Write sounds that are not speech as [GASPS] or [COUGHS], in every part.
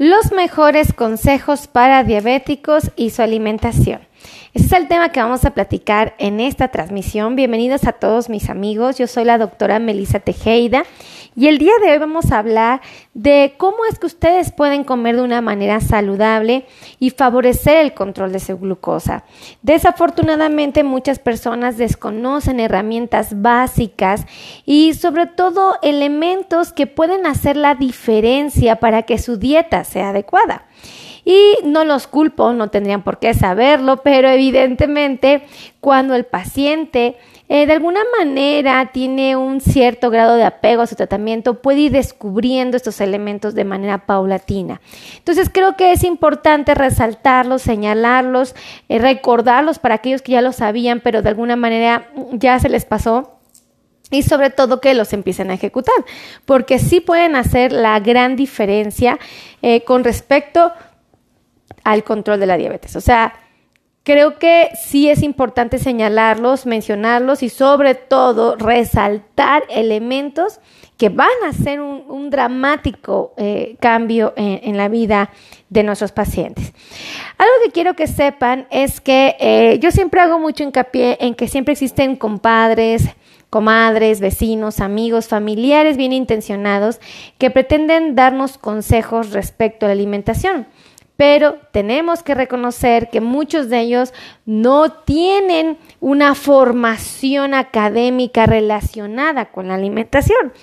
los mejores consejos para diabéticos y su alimentación. Ese es el tema que vamos a platicar en esta transmisión. Bienvenidos a todos mis amigos. Yo soy la doctora Melissa Tejeda y el día de hoy vamos a hablar de cómo es que ustedes pueden comer de una manera saludable y favorecer el control de su glucosa. Desafortunadamente muchas personas desconocen herramientas básicas y sobre todo elementos que pueden hacer la diferencia para que su dieta sea adecuada. Y no los culpo, no tendrían por qué saberlo, pero evidentemente cuando el paciente eh, de alguna manera tiene un cierto grado de apego a su tratamiento, puede ir descubriendo estos elementos de manera paulatina. Entonces creo que es importante resaltarlos, señalarlos, eh, recordarlos para aquellos que ya lo sabían, pero de alguna manera ya se les pasó y sobre todo que los empiecen a ejecutar, porque sí pueden hacer la gran diferencia eh, con respecto al control de la diabetes. O sea, creo que sí es importante señalarlos, mencionarlos y sobre todo resaltar elementos que van a hacer un, dramático eh, cambio en, la vida de nuestros pacientes. Algo que quiero que sepan es que eh, yo siempre hago mucho hincapié en que siempre existen compadres, comadres, vecinos, amigos, familiares bien intencionados que pretenden darnos consejos respecto a la alimentación pero tenemos que reconocer que muchos de ellos no tienen una formación académica relacionada con la alimentación.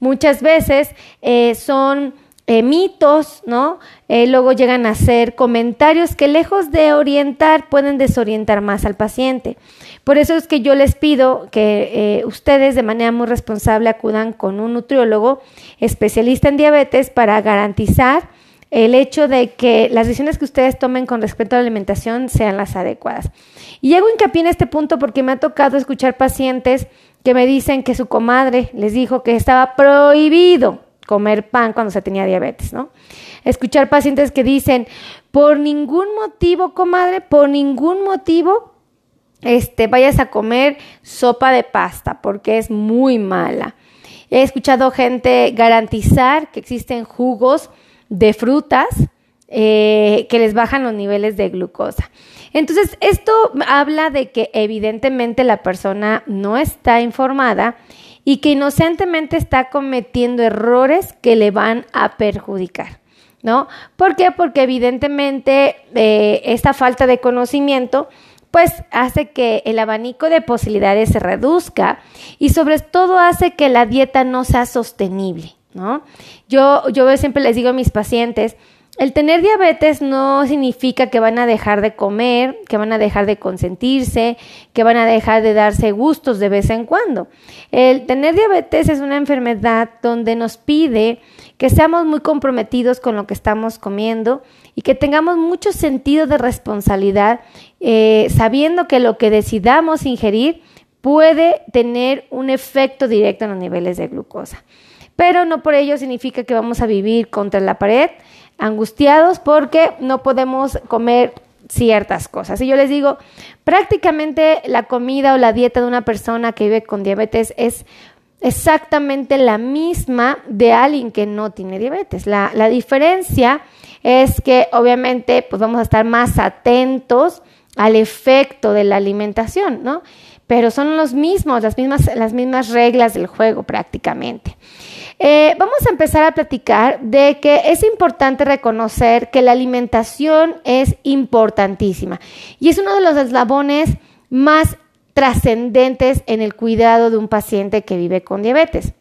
Muchas veces eh, son eh, mitos, ¿no? Eh, luego llegan a ser comentarios que lejos de orientar pueden desorientar más al paciente. Por eso es que yo les pido que ustedes de manera muy responsable acudan con un nutriólogo especialista en diabetes para garantizar el hecho de que las decisiones que ustedes tomen con respecto a la alimentación sean las adecuadas. Y hago hincapié en este punto porque me ha tocado escuchar pacientes que me dicen que su comadre les dijo que estaba prohibido comer pan cuando se tenía diabetes, ¿no? Escuchar pacientes que dicen, por ningún motivo, comadre, por ningún motivo, este, vayas a comer sopa de pasta porque es muy mala. He escuchado gente garantizar que existen jugos de frutas eh, que les bajan los niveles de glucosa. Entonces, esto habla de que evidentemente la persona no está informada y que inocentemente está cometiendo errores que le van a perjudicar. ¿No? ¿Por qué? Porque evidentemente eh, esta falta de conocimiento pues hace que el abanico de posibilidades se reduzca y sobre todo hace que la dieta no sea sostenible. ¿No? Yo, siempre les digo a mis pacientes, el tener diabetes no significa que van a dejar de comer, que van a dejar de consentirse, que van a dejar de darse gustos de vez en cuando. El tener diabetes es una enfermedad donde nos pide que seamos muy comprometidos con lo que estamos comiendo y que tengamos mucho sentido de responsabilidad, eh, sabiendo que lo que decidamos ingerir puede tener un efecto directo en los niveles de glucosa pero no por ello significa que vamos a vivir contra la pared, angustiados porque no podemos comer ciertas cosas. Y yo les digo, prácticamente la comida o la dieta de una persona que vive con diabetes es exactamente la misma de alguien que no tiene diabetes. La, la diferencia es que obviamente pues vamos a estar más atentos al efecto de la alimentación, ¿no? Pero son los mismos, las mismas, las mismas reglas del juego prácticamente. Eh, vamos a empezar a platicar de que es importante reconocer que la alimentación es importantísima y es uno de los eslabones más trascendentes en el cuidado de un paciente que vive con diabetes.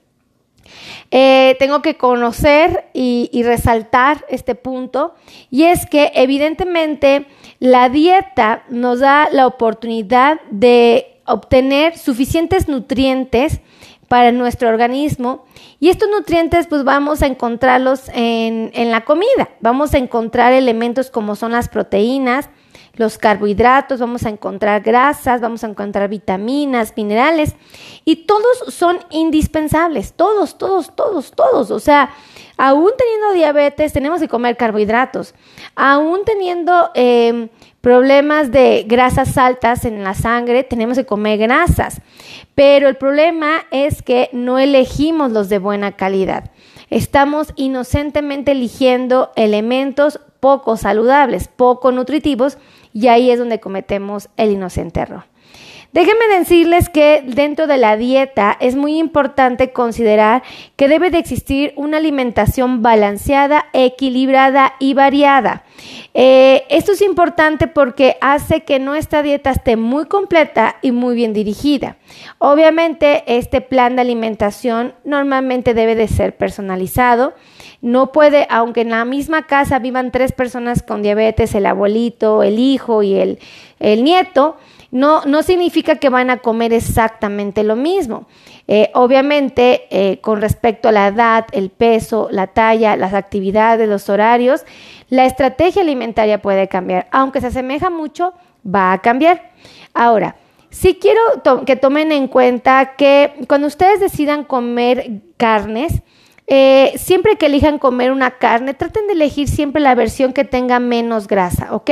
Eh, tengo que conocer y, resaltar este punto y es que evidentemente la dieta nos da la oportunidad de obtener suficientes nutrientes para nuestro organismo. Y estos nutrientes pues vamos a encontrarlos en, en, la comida. Vamos a encontrar elementos como son las proteínas, los carbohidratos, vamos a encontrar grasas, vamos a encontrar vitaminas, minerales. Y todos son indispensables. Todos, todos, todos, todos. O sea, aún teniendo diabetes tenemos que comer carbohidratos. Aún teniendo... Eh, problemas de grasas altas en la sangre, tenemos que comer grasas. Pero el problema es que no elegimos los de buena calidad. estamos inocentemente eligiendo elementos poco saludables, poco nutritivos, y ahí es donde cometemos el inocente error. Déjenme decirles que dentro de la dieta es muy importante considerar que debe de existir una alimentación balanceada, equilibrada y variada. Eh, esto es importante porque hace que nuestra dieta esté muy completa y muy bien dirigida. Obviamente este plan de alimentación normalmente debe de ser personalizado. No puede, aunque en la misma casa vivan tres personas con diabetes, el abuelito, el hijo y el, el nieto, no, no significa que van a comer exactamente lo mismo. Eh, obviamente, eh, con respecto a la edad, el peso, la talla, las actividades, los horarios, la estrategia alimentaria puede cambiar. Aunque se asemeja mucho, va a cambiar. Ahora, sí quiero que tomen en cuenta que cuando ustedes decidan comer carnes, eh, siempre que elijan comer una carne, traten de elegir siempre la versión que tenga menos grasa, ¿ok?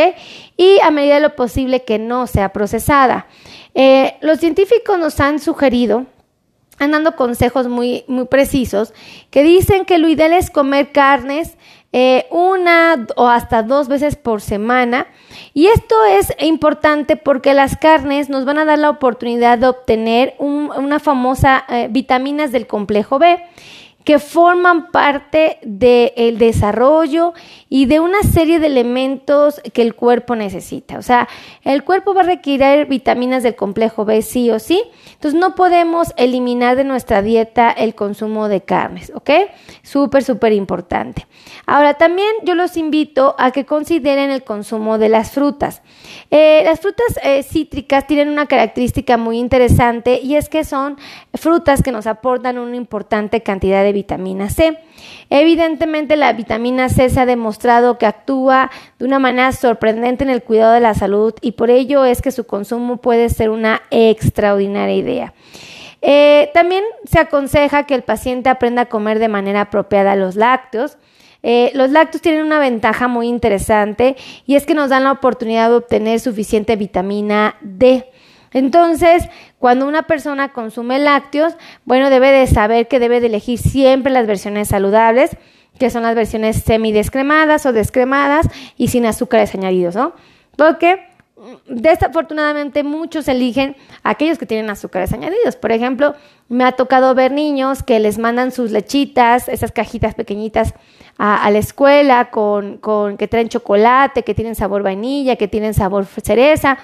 Y a medida de lo posible que no sea procesada. Eh, los científicos nos han sugerido han dando consejos muy, muy precisos que dicen que lo ideal es comer carnes eh, una o hasta dos veces por semana. Y esto es importante porque las carnes nos van a dar la oportunidad de obtener una famosa vitaminas del complejo B que forman parte del desarrollo y de una serie de elementos que el cuerpo necesita. O sea, el cuerpo va a requerir vitaminas del complejo B sí o sí. Entonces no podemos eliminar de nuestra dieta el consumo de carnes, ¿ok? Súper, súper importante. Ahora también yo los invito a que consideren el consumo de las frutas. Eh, las frutas eh, cítricas tienen una característica muy interesante y es que son frutas que nos aportan una importante cantidad de vitamina C. Evidentemente la vitamina C se ha demostrado que actúa de una manera sorprendente en el cuidado de la salud y por ello es que su consumo puede ser una extraordinaria idea. Eh, también se aconseja que el paciente aprenda a comer de manera apropiada los lácteos. Eh, los lácteos tienen una ventaja muy interesante y es que nos dan la oportunidad de obtener suficiente vitamina D. Entonces, cuando una persona consume lácteos, bueno, debe de saber que debe de elegir siempre las versiones saludables, que son las versiones semidescremadas o descremadas y sin azúcares añadidos, ¿no? Porque mm, desafortunadamente muchos eligen aquellos que tienen azúcares añadidos. Por ejemplo, me ha tocado ver niños que les mandan sus lechitas, esas cajitas pequeñitas a, la escuela con, con, que traen chocolate, que tienen sabor vainilla, que tienen sabor cereza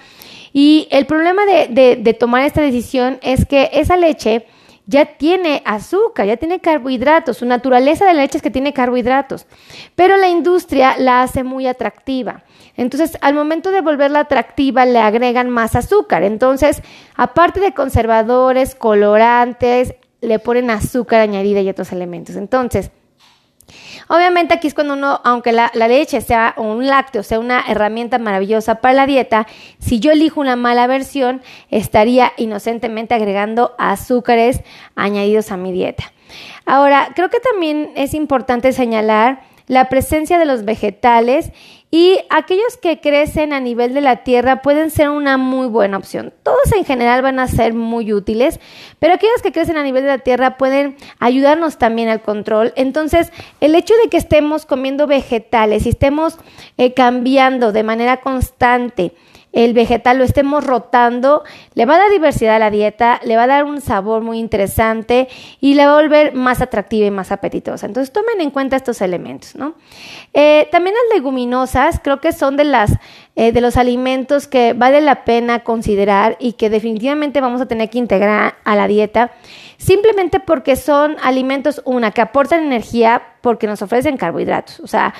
y el problema de, tomar esta decisión es que esa leche ya tiene azúcar, ya tiene carbohidratos. Su naturaleza de la leche es que tiene carbohidratos, pero la industria la hace muy atractiva. Entonces, al momento de volverla atractiva, le agregan más azúcar. Entonces, aparte de conservadores, colorantes, le ponen azúcar añadida y otros elementos. Entonces, Obviamente aquí es cuando uno, aunque la, leche sea un lácteo, sea una herramienta maravillosa para la dieta, si yo elijo una mala versión, estaría inocentemente agregando azúcares añadidos a mi dieta. Ahora, creo que también es importante señalar la presencia de los vegetales y aquellos que crecen a nivel de la tierra pueden ser una muy buena opción. Todos en general van a ser muy útiles, pero aquellos que crecen a nivel de la tierra pueden ayudarnos también al control. Entonces, el hecho de que estemos comiendo vegetales y estemos eh, cambiando de manera constante, el vegetal lo estemos rotando, le va a dar diversidad a la dieta, le va a dar un sabor muy interesante y le va a volver más atractiva y más apetitosa. Entonces tomen en cuenta estos elementos, ¿no? Eh, también las leguminosas creo que son de las eh, de los alimentos que vale la pena considerar y que definitivamente vamos a tener que integrar a la dieta simplemente porque son alimentos, una, que aportan energía porque nos ofrecen carbohidratos. O sea,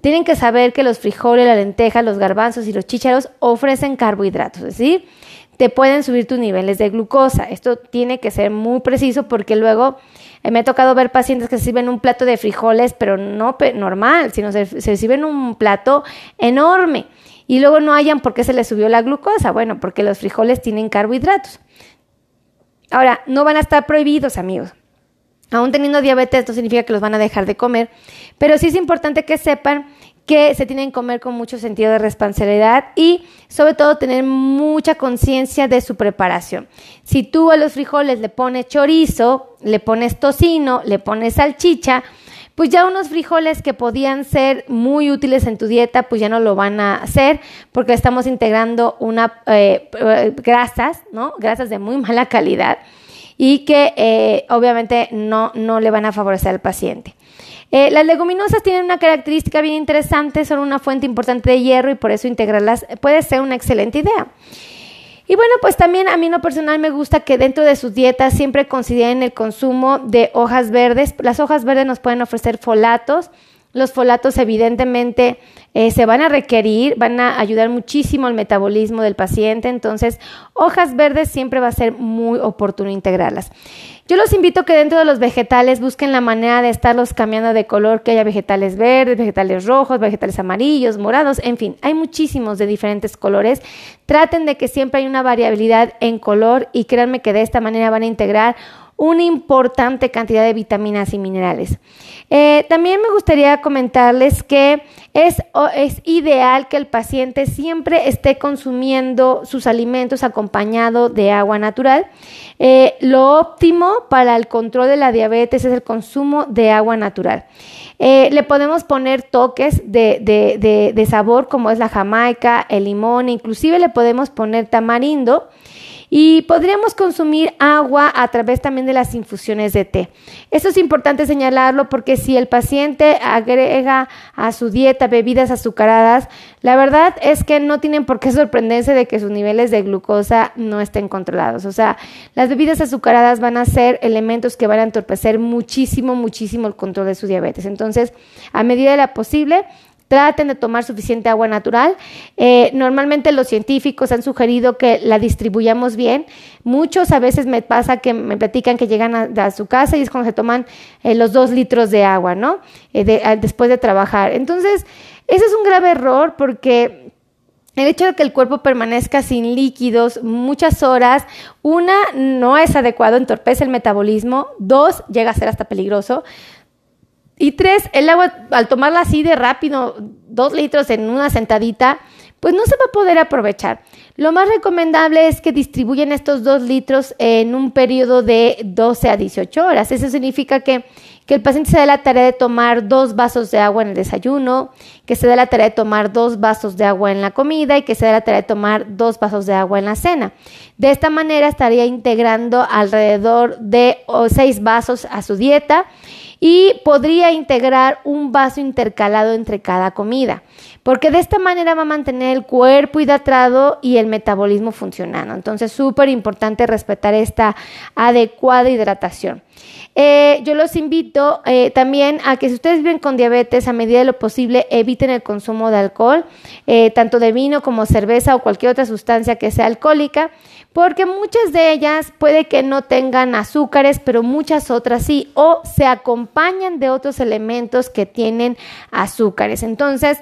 tienen que saber que los frijoles, la lenteja, los garbanzos y los chícharos ofrecen carbohidratos, decir, te pueden subir tus niveles de glucosa. Esto tiene que ser muy preciso porque luego eh, me ha tocado ver pacientes que sirven un plato de frijoles, pero no normal, sino se, se sirven un plato enorme y luego no hayan por qué se les subió la glucosa. Bueno, porque los frijoles tienen carbohidratos. Ahora, no van a estar prohibidos, amigos. Aún teniendo diabetes, esto significa que los van a dejar de comer, pero sí es importante que sepan que se tienen que comer con mucho sentido de responsabilidad y sobre todo tener mucha conciencia de su preparación. Si tú a los frijoles le pones chorizo, le pones tocino, le pones salchicha, pues ya unos frijoles que podían ser muy útiles en tu dieta, pues ya no lo van a hacer porque estamos integrando una eh, eh, grasas, ¿no? Grasas de muy mala calidad y que eh, obviamente no, no le van a favorecer al paciente. las leguminosas tienen una característica bien interesante, son una fuente importante de hierro y por eso integrarlas puede ser una excelente idea. Y bueno, pues también a mí en lo personal me gusta que dentro de sus dietas siempre consideren el consumo de hojas verdes. Las hojas verdes nos pueden ofrecer folatos. Los folatos evidentemente eh, se van a requerir, van a ayudar muchísimo al metabolismo del paciente. Entonces, hojas verdes siempre va a ser muy oportuno integrarlas. Yo los invito que dentro de los vegetales busquen la manera de estarlos cambiando de color, que haya vegetales verdes, vegetales rojos, vegetales amarillos, morados, en fin, hay muchísimos de diferentes colores. Traten de que siempre hay una variabilidad en color y créanme que de esta manera van a integrar una importante cantidad de vitaminas y minerales. Eh, también me gustaría comentarles que es, es, ideal que el paciente siempre esté consumiendo sus alimentos acompañado de agua natural. Eh, lo óptimo para el control de la diabetes es el consumo de agua natural. Eh, le podemos poner toques de, de, de sabor como es la jamaica, el limón, inclusive le podemos poner tamarindo y podríamos consumir agua a través también de las infusiones de té. Esto es importante señalarlo porque si el paciente agrega a su dieta bebidas azucaradas, la verdad es que no tienen por qué sorprenderse de que sus niveles de glucosa no estén controlados. O sea, las bebidas azucaradas van a ser elementos que van a entorpecer muchísimo, muchísimo el control de su diabetes. Entonces, a medida de la posible, Traten de tomar suficiente agua natural. Eh, normalmente los científicos han sugerido que la distribuyamos bien. Muchos a veces me pasa que me platican que llegan a, su casa y es cuando se toman eh, los dos litros de agua, ¿no? Eh, después de trabajar. Entonces, ese es un grave error porque el hecho de que el cuerpo permanezca sin líquidos muchas horas, una, no es adecuado, entorpece el metabolismo, dos, llega a ser hasta peligroso. Y tres, el agua, al tomarla así de rápido, dos litros en una sentadita, pues no se va a poder aprovechar. Lo más recomendable es que distribuyan estos dos litros en un periodo de 12 a 18 horas. Eso significa que, que el paciente se dé la tarea de tomar dos vasos de agua en el desayuno, que se dé la tarea de tomar dos vasos de agua en la comida y que se dé la tarea de tomar dos vasos de agua en la cena. De esta manera estaría integrando alrededor de seis vasos a su dieta y podría integrar un vaso intercalado entre cada comida, porque de esta manera va a mantener el cuerpo hidratado y el metabolismo funcionando. Entonces, súper importante respetar esta adecuada hidratación. Eh, yo los invito eh, también a que si ustedes viven con diabetes, a medida de lo posible, eviten el consumo de alcohol, eh, tanto de vino como cerveza o cualquier otra sustancia que sea alcohólica, porque muchas de ellas puede que no tengan azúcares, pero muchas otras sí, o se acompañan de otros elementos que tienen azúcares. Entonces,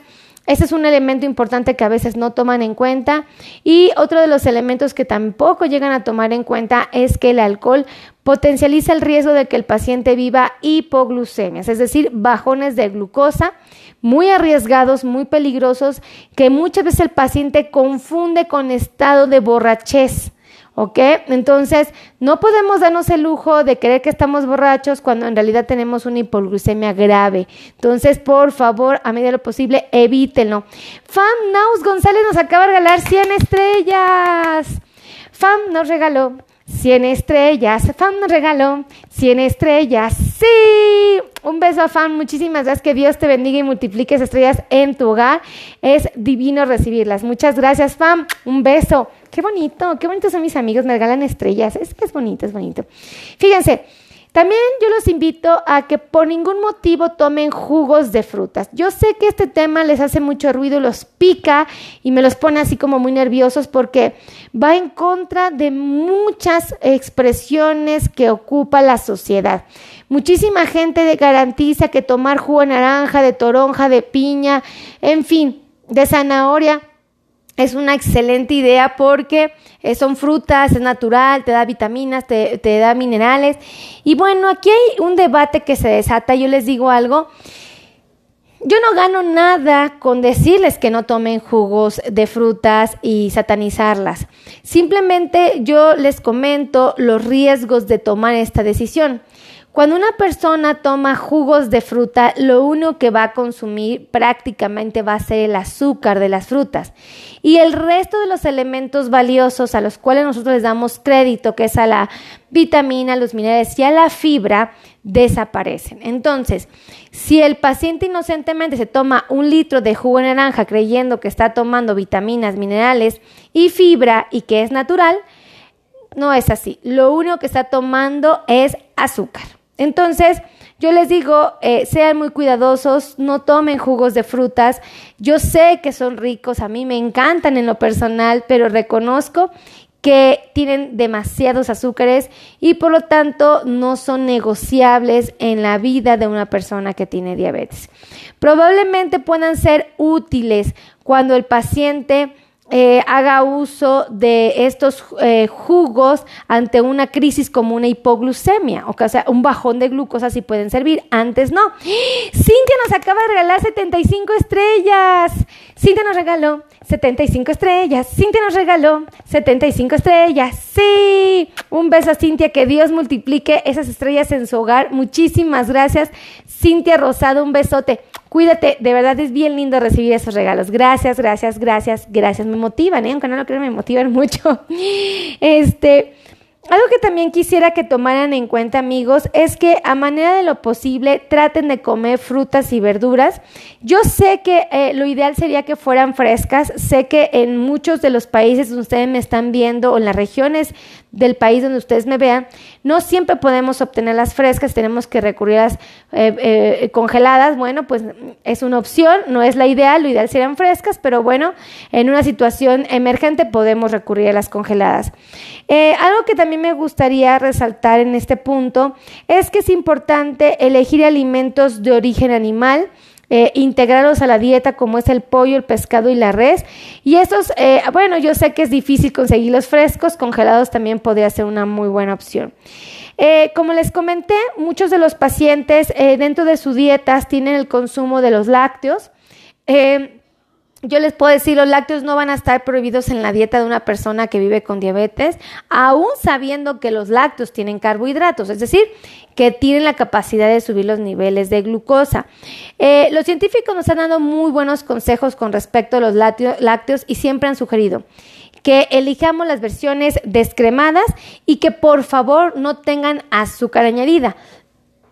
ese es un elemento importante que a veces no toman en cuenta. Y otro de los elementos que tampoco llegan a tomar en cuenta es que el alcohol potencializa el riesgo de que el paciente viva hipoglucemias, es decir, bajones de glucosa muy arriesgados, muy peligrosos, que muchas veces el paciente confunde con estado de borrachez. ¿Ok? Entonces, no podemos darnos el lujo de creer que estamos borrachos cuando en realidad tenemos una hipoglucemia grave. Entonces, por favor, a medida de lo posible, evítenlo. Fam Naus González nos acaba de regalar 100 estrellas. Fam nos regaló 100 estrellas. Fam nos regaló 100 estrellas. Sí. Un beso a Fam. Muchísimas gracias. Que Dios te bendiga y multiplique esas estrellas en tu hogar. Es divino recibirlas. Muchas gracias, Fam. Un beso. Qué bonito. Qué bonitos son mis amigos. Me regalan estrellas. Es que es bonito, es bonito. Fíjense. También yo los invito a que por ningún motivo tomen jugos de frutas. Yo sé que este tema les hace mucho ruido, los pica y me los pone así como muy nerviosos porque va en contra de muchas expresiones que ocupa la sociedad. Muchísima gente garantiza que tomar jugo de naranja, de toronja, de piña, en fin, de zanahoria es una excelente idea porque eh, son frutas, es natural, te da vitaminas, te, te, da minerales. Y bueno, aquí hay un debate que se desata. Yo les digo algo. Yo no gano nada con decirles que no tomen jugos de frutas y satanizarlas. Simplemente yo les comento los riesgos de tomar esta decisión. Cuando una persona toma jugos de fruta, lo único que va a consumir prácticamente va a ser el azúcar de las frutas. Y el resto de los elementos valiosos a los cuales nosotros les damos crédito, que es a la vitamina, los minerales y a la fibra, desaparecen. Entonces, si el paciente inocentemente se toma un litro de jugo de naranja creyendo que está tomando vitaminas, minerales y fibra y que es natural, no es así. Lo único que está tomando es azúcar. Entonces, yo les digo, eh, sean muy cuidadosos, no tomen jugos de frutas. Yo sé que son ricos, a mí me encantan en lo personal, pero reconozco que tienen demasiados azúcares y por lo tanto no son negociables en la vida de una persona que tiene diabetes. Probablemente puedan ser útiles cuando el paciente eh, haga uso de estos eh, jugos ante una crisis como una hipoglucemia, o sea, un bajón de glucosa si pueden servir, antes no. [GASPS] Cintia nos acaba de regalar 75 estrellas. Cintia nos regaló 75 estrellas. Cintia nos regaló 75 estrellas. Sí, un beso a Cintia, que Dios multiplique esas estrellas en su hogar. Muchísimas gracias, Cintia Rosado, un besote. Cuídate, de verdad es bien lindo recibir esos regalos. Gracias, gracias, gracias, gracias. Me motivan, ¿eh? aunque no lo crean, me motivan [LAUGHS] mucho. Este, algo que también quisiera que tomaran en cuenta, amigos, es que a manera de lo posible traten de comer frutas y verduras. Yo sé que eh, lo ideal sería que fueran frescas. Sé que en muchos de los países donde ustedes me están viendo o en las regiones del país donde ustedes me vean, no siempre podemos obtenerlas frescas, tenemos que recurrir a las eh, eh, congeladas. Bueno, pues es una opción, no es la ideal, lo ideal serían frescas, pero bueno, en una situación emergente podemos recurrir a las congeladas. Eh, algo que también me gustaría resaltar en este punto es que es importante elegir alimentos de origen animal. Eh, integrarlos a la dieta como es el pollo, el pescado y la res. Y estos, eh, bueno, yo sé que es difícil conseguirlos frescos, congelados también podría ser una muy buena opción. Eh, como les comenté, muchos de los pacientes dentro de sus dietas tienen el consumo de los lácteos. Yo les puedo decir, los lácteos no van a estar prohibidos en la dieta de una persona que vive con diabetes, aún sabiendo que los lácteos tienen carbohidratos, es decir, que tienen la capacidad de subir los niveles de glucosa. Eh, los científicos nos han dado muy buenos consejos con respecto a los lácteos y siempre han sugerido que elijamos las versiones descremadas y que por favor no tengan azúcar añadida.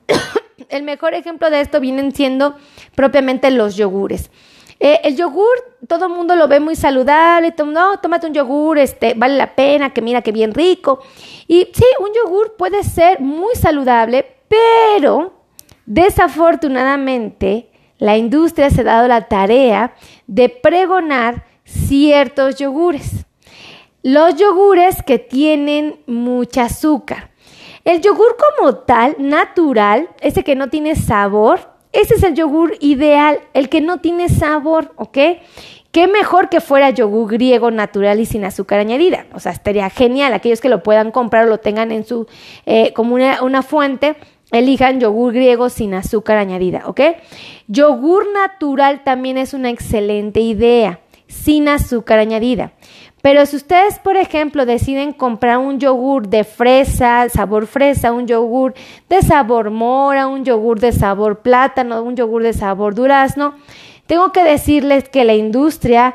[COUGHS] El mejor ejemplo de esto vienen siendo propiamente los yogures. Eh, el yogur, todo el mundo lo ve muy saludable, no, tómate un yogur, este, vale la pena, que mira que bien rico. Y sí, un yogur puede ser muy saludable, pero desafortunadamente la industria se ha dado la tarea de pregonar ciertos yogures. Los yogures que tienen mucha azúcar. El yogur como tal, natural, ese que no tiene sabor, ese es el yogur ideal, el que no tiene sabor, ¿ok? Qué mejor que fuera yogur griego natural y sin azúcar añadida. O sea, estaría genial. Aquellos que lo puedan comprar o lo tengan en su, eh, como una, una fuente, elijan yogur griego sin azúcar añadida, ¿ok? Yogur natural también es una excelente idea, sin azúcar añadida. Pero si ustedes, por ejemplo, deciden comprar un yogur de fresa, sabor fresa, un yogur de sabor mora, un yogur de sabor plátano, un yogur de sabor durazno, tengo que decirles que la industria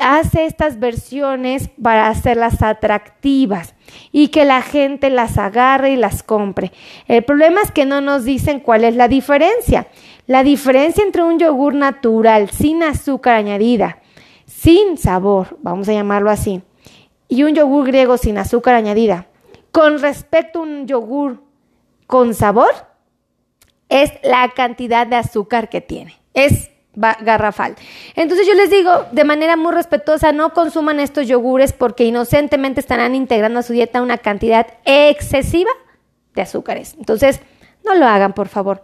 hace estas versiones para hacerlas atractivas y que la gente las agarre y las compre. El problema es que no nos dicen cuál es la diferencia. La diferencia entre un yogur natural sin azúcar añadida sin sabor, vamos a llamarlo así, y un yogur griego sin azúcar añadida, con respecto a un yogur con sabor, es la cantidad de azúcar que tiene. Es garrafal. Entonces yo les digo de manera muy respetuosa, no consuman estos yogures porque inocentemente estarán integrando a su dieta una cantidad excesiva de azúcares. Entonces, no lo hagan, por favor.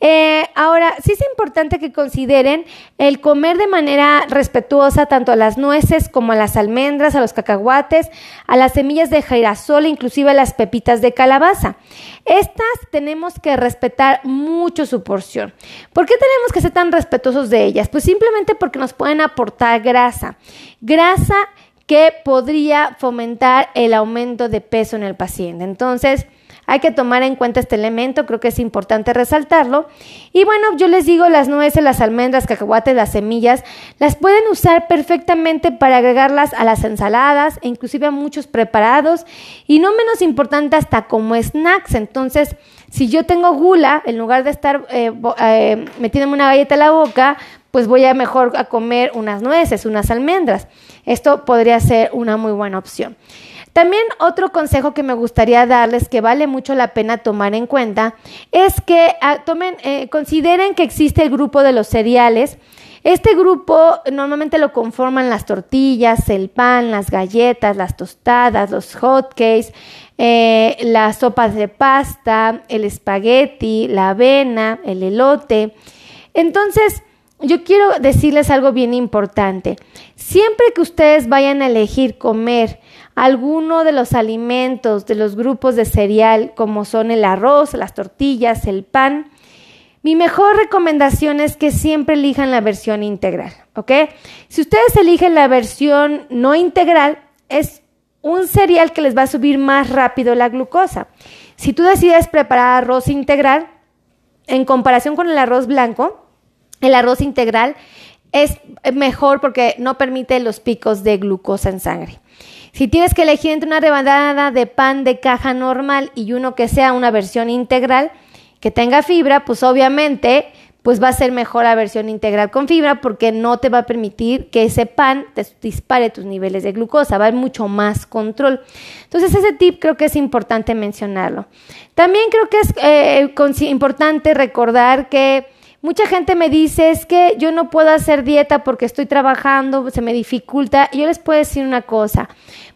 Eh, ahora, sí es importante que consideren el comer de manera respetuosa tanto a las nueces como a las almendras, a los cacahuates, a las semillas de girasol, inclusive a las pepitas de calabaza. Estas tenemos que respetar mucho su porción. ¿Por qué tenemos que ser tan respetuosos de ellas? Pues simplemente porque nos pueden aportar grasa. Grasa que podría fomentar el aumento de peso en el paciente. Entonces, hay que tomar en cuenta este elemento, creo que es importante resaltarlo. Y bueno, yo les digo, las nueces, las almendras, cacahuates, las semillas, las pueden usar perfectamente para agregarlas a las ensaladas e inclusive a muchos preparados y no menos importante hasta como snacks. Entonces, si yo tengo gula, en lugar de estar eh, eh, metiéndome una galleta en la boca, pues voy a mejor a comer unas nueces, unas almendras. Esto podría ser una muy buena opción. También otro consejo que me gustaría darles que vale mucho la pena tomar en cuenta es que ah, tomen, eh, consideren que existe el grupo de los cereales. Este grupo normalmente lo conforman las tortillas, el pan, las galletas, las tostadas, los hotcakes, eh, las sopas de pasta, el espagueti, la avena, el elote. Entonces, yo quiero decirles algo bien importante. Siempre que ustedes vayan a elegir comer alguno de los alimentos de los grupos de cereal, como son el arroz, las tortillas, el pan, mi mejor recomendación es que siempre elijan la versión integral, ¿ok? Si ustedes eligen la versión no integral, es un cereal que les va a subir más rápido la glucosa. Si tú decides preparar arroz integral, en comparación con el arroz blanco, el arroz integral es mejor porque no permite los picos de glucosa en sangre. Si tienes que elegir entre una rebanada de pan de caja normal y uno que sea una versión integral, que tenga fibra, pues obviamente pues va a ser mejor la versión integral con fibra porque no te va a permitir que ese pan te dispare tus niveles de glucosa, va a haber mucho más control. Entonces ese tip creo que es importante mencionarlo. También creo que es eh, importante recordar que Mucha gente me dice, es que yo no puedo hacer dieta porque estoy trabajando, se me dificulta. Y yo les puedo decir una cosa,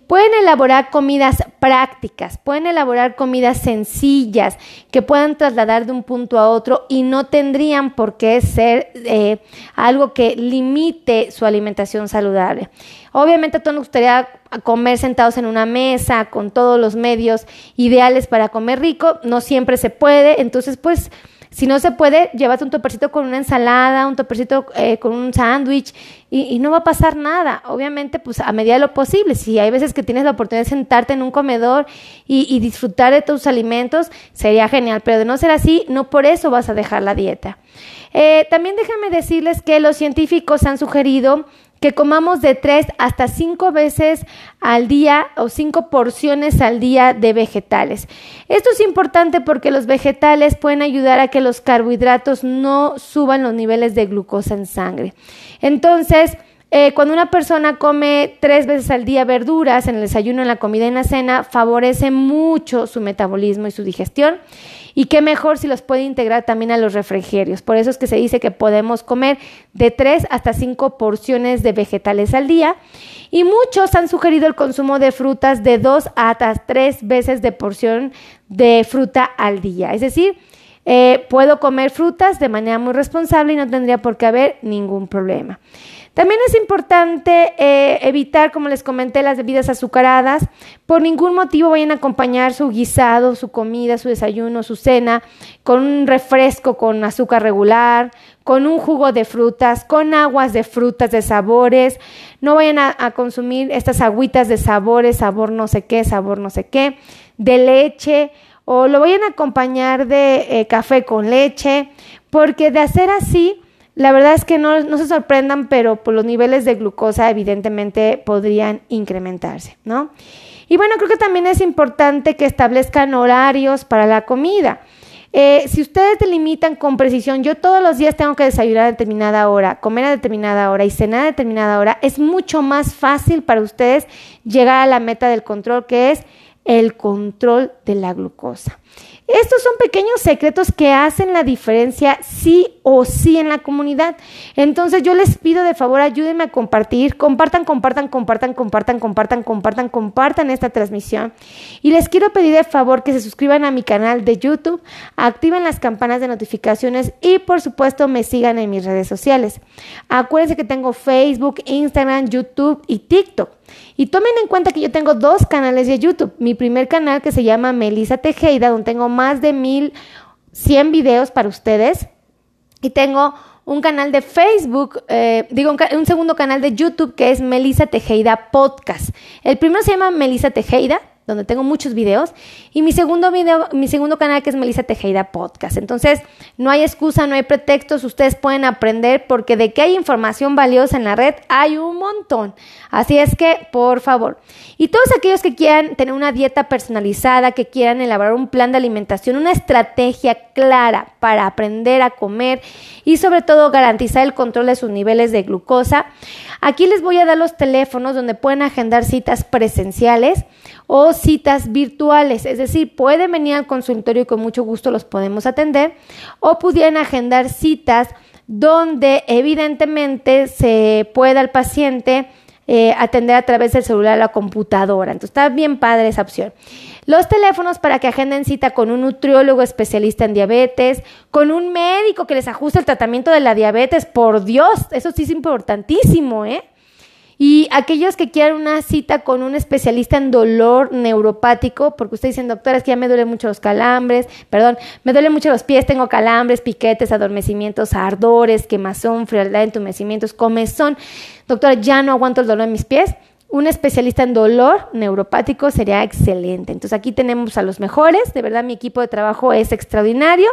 pueden elaborar comidas prácticas, pueden elaborar comidas sencillas que puedan trasladar de un punto a otro y no tendrían por qué ser eh, algo que limite su alimentación saludable. Obviamente a todos nos gustaría comer sentados en una mesa con todos los medios ideales para comer rico, no siempre se puede, entonces pues si no se puede, llévate un topercito con una ensalada, un topercito eh, con un sándwich y, no va a pasar nada. Obviamente, pues a medida de lo posible. Si hay veces que tienes la oportunidad de sentarte en un comedor y, disfrutar de tus alimentos, sería genial. Pero de no ser así, no por eso vas a dejar la dieta. Eh, también déjenme decirles que los científicos han sugerido que comamos de tres hasta cinco veces al día o cinco porciones al día de vegetales. Esto es importante porque los vegetales pueden ayudar a que los carbohidratos no suban los niveles de glucosa en sangre. Entonces, eh, cuando una persona come tres veces al día verduras en el desayuno, en la comida y en la cena, favorece mucho su metabolismo y su digestión. Y qué mejor si los puede integrar también a los refrigerios. Por eso es que se dice que podemos comer de 3 hasta 5 porciones de vegetales al día. Y muchos han sugerido el consumo de frutas de 2 hasta 3 veces de porción de fruta al día. Es decir, eh, puedo comer frutas de manera muy responsable y no tendría por qué haber ningún problema. También es importante eh, evitar, como les comenté, las bebidas azucaradas. Por ningún motivo vayan a acompañar su guisado, su comida, su desayuno, su cena con un refresco con azúcar regular, con un jugo de frutas, con aguas de frutas de sabores. No vayan a, consumir estas agüitas de sabores, sabor no sé qué, sabor no sé qué, de leche o lo vayan a acompañar de eh, café con leche, porque de hacer así, la verdad es que no, se sorprendan, pero por los niveles de glucosa evidentemente podrían incrementarse, ¿no? Y bueno, creo que también es importante que establezcan horarios para la comida. Eh, si ustedes delimitan con precisión, yo todos los días tengo que desayunar a determinada hora, comer a determinada hora y cenar a determinada hora, es mucho más fácil para ustedes llegar a la meta del control, que es el control de la glucosa. Estos son pequeños secretos que hacen la diferencia sí o sí en la comunidad. Entonces yo les pido de favor, ayúdenme a compartir, compartan, compartan, compartan, compartan, compartan, compartan, compartan esta transmisión. Y les quiero pedir de favor que se suscriban a mi canal de YouTube, activen las campanas de notificaciones y por supuesto me sigan en mis redes sociales. Acuérdense que tengo Facebook, Instagram, YouTube y TikTok. Y tomen en cuenta que yo tengo dos canales de YouTube. Mi primer canal que se llama Melissa Tejeda, donde tengo más de 1100 videos para ustedes. Y tengo un canal de Facebook, eh, digo, un, segundo canal de YouTube que es Melissa Tejeda Podcast. El primero se llama Melissa Tejeda donde tengo muchos videos, y mi segundo video, mi segundo canal que es Melissa Tejeda Podcast. Entonces, no hay excusa, no hay pretextos, ustedes pueden aprender porque de que hay información valiosa en la red hay un montón. Así es que, por favor, y todos aquellos que quieran tener una dieta personalizada, que quieran elaborar un plan de alimentación, una estrategia clara para aprender a comer y sobre todo garantizar el control de sus niveles de glucosa, aquí les voy a dar los teléfonos donde pueden agendar citas presenciales o citas virtuales, es decir, pueden venir al consultorio y con mucho gusto los podemos atender o pudieran agendar citas donde evidentemente se pueda el paciente eh, atender a través del celular o la computadora. Entonces está bien padre esa opción. Los teléfonos para que agenden cita con un nutriólogo especialista en diabetes, con un médico que les ajuste el tratamiento de la diabetes, por Dios, eso sí es importantísimo, ¿eh? Y aquellos que quieran una cita con un especialista en dolor neuropático, porque ustedes dicen, doctora, es que ya me duelen mucho los calambres, perdón, me duelen mucho los pies, tengo calambres, piquetes, adormecimientos, ardores, quemazón, frialdad, entumecimientos, comezón. Doctora, ya no aguanto el dolor en mis pies un especialista en dolor neuropático sería excelente. Entonces aquí tenemos a los mejores, de verdad mi equipo de trabajo es extraordinario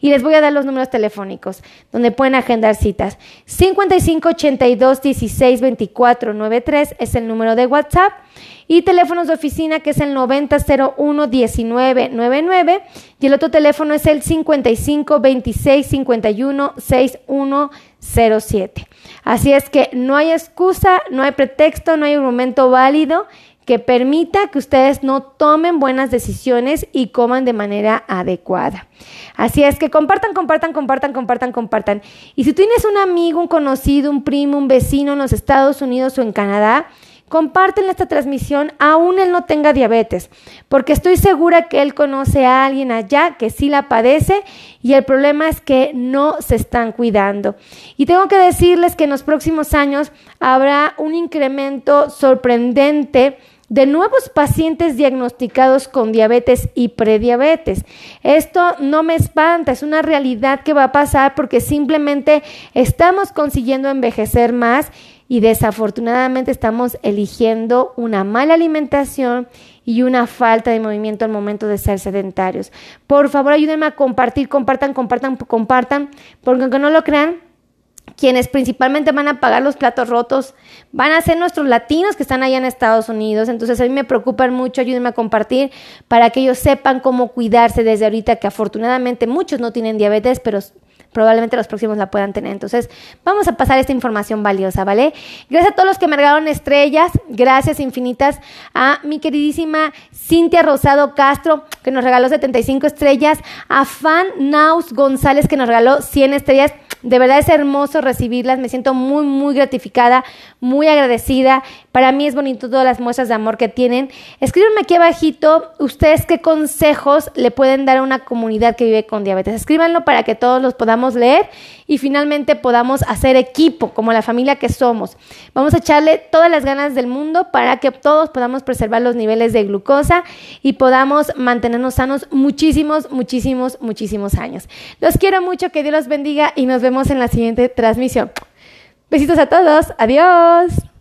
y les voy a dar los números telefónicos donde pueden agendar citas. 55 82 16 24 93 es el número de WhatsApp y teléfonos de oficina que es el 9001 1999 y el otro teléfono es el 55 26 51 6107. Así es que no hay excusa, no hay pretexto, no hay argumento válido que permita que ustedes no tomen buenas decisiones y coman de manera adecuada. Así es que compartan, compartan, compartan, compartan, compartan. Y si tienes un amigo, un conocido, un primo, un vecino en los Estados Unidos o en Canadá, Comparten esta transmisión aún él no tenga diabetes, porque estoy segura que él conoce a alguien allá que sí la padece y el problema es que no se están cuidando. Y tengo que decirles que en los próximos años habrá un incremento sorprendente de nuevos pacientes diagnosticados con diabetes y prediabetes. Esto no me espanta, es una realidad que va a pasar porque simplemente estamos consiguiendo envejecer más y desafortunadamente estamos eligiendo una mala alimentación y una falta de movimiento al momento de ser sedentarios. Por favor, ayúdenme a compartir, compartan, compartan, compartan, porque aunque no lo crean, quienes principalmente van a pagar los platos rotos van a ser nuestros latinos que están allá en Estados Unidos. Entonces a mí me preocupan mucho, ayúdenme a compartir para que ellos sepan cómo cuidarse desde ahorita, que afortunadamente muchos no tienen diabetes, pero probablemente los próximos la puedan tener. Entonces, vamos a pasar esta información valiosa, ¿vale? Gracias a todos los que me regalaron estrellas, gracias infinitas a mi queridísima Cintia Rosado Castro, que nos regaló 75 estrellas, a Fan Naus González, que nos regaló 100 estrellas. De verdad es hermoso recibirlas, me siento muy, muy gratificada, muy agradecida. Para mí es bonito todas las muestras de amor que tienen. Escríbanme aquí abajito ustedes qué consejos le pueden dar a una comunidad que vive con diabetes. Escríbanlo para que todos los leer y finalmente podamos hacer equipo como la familia que somos. Vamos a echarle todas las ganas del mundo para que todos podamos preservar los niveles de glucosa y podamos mantenernos sanos muchísimos, muchísimos, muchísimos años. Los quiero mucho, que Dios los bendiga y nos vemos en la siguiente transmisión. Besitos a todos, adiós.